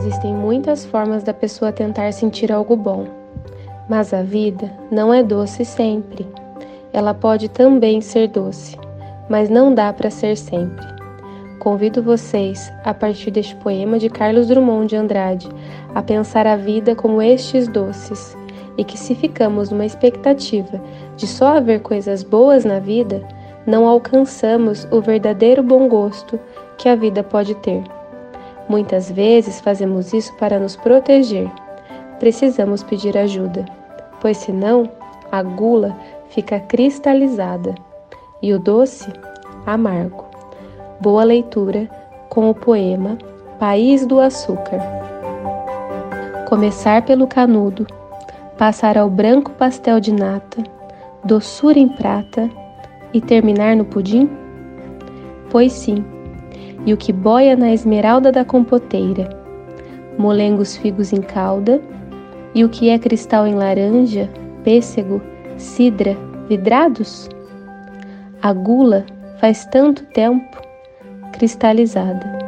Existem muitas formas da pessoa tentar sentir algo bom, mas a vida não é doce sempre. Ela pode também ser doce, mas não dá para ser sempre. Convido vocês, a partir deste poema de Carlos Drummond de Andrade, a pensar a vida como estes doces, e que se ficamos numa expectativa de só haver coisas boas na vida, não alcançamos o verdadeiro bom gosto que a vida pode ter. Muitas vezes fazemos isso para nos proteger. Precisamos pedir ajuda, pois senão a gula fica cristalizada e o doce amargo. Boa leitura com o poema País do Açúcar. Começar pelo canudo, passar ao branco pastel de nata, doçura em prata e terminar no pudim? Pois sim e o que boia na esmeralda da compoteira, molengos figos em calda, e o que é cristal em laranja, pêssego, cidra, vidrados? A gula faz tanto tempo cristalizada.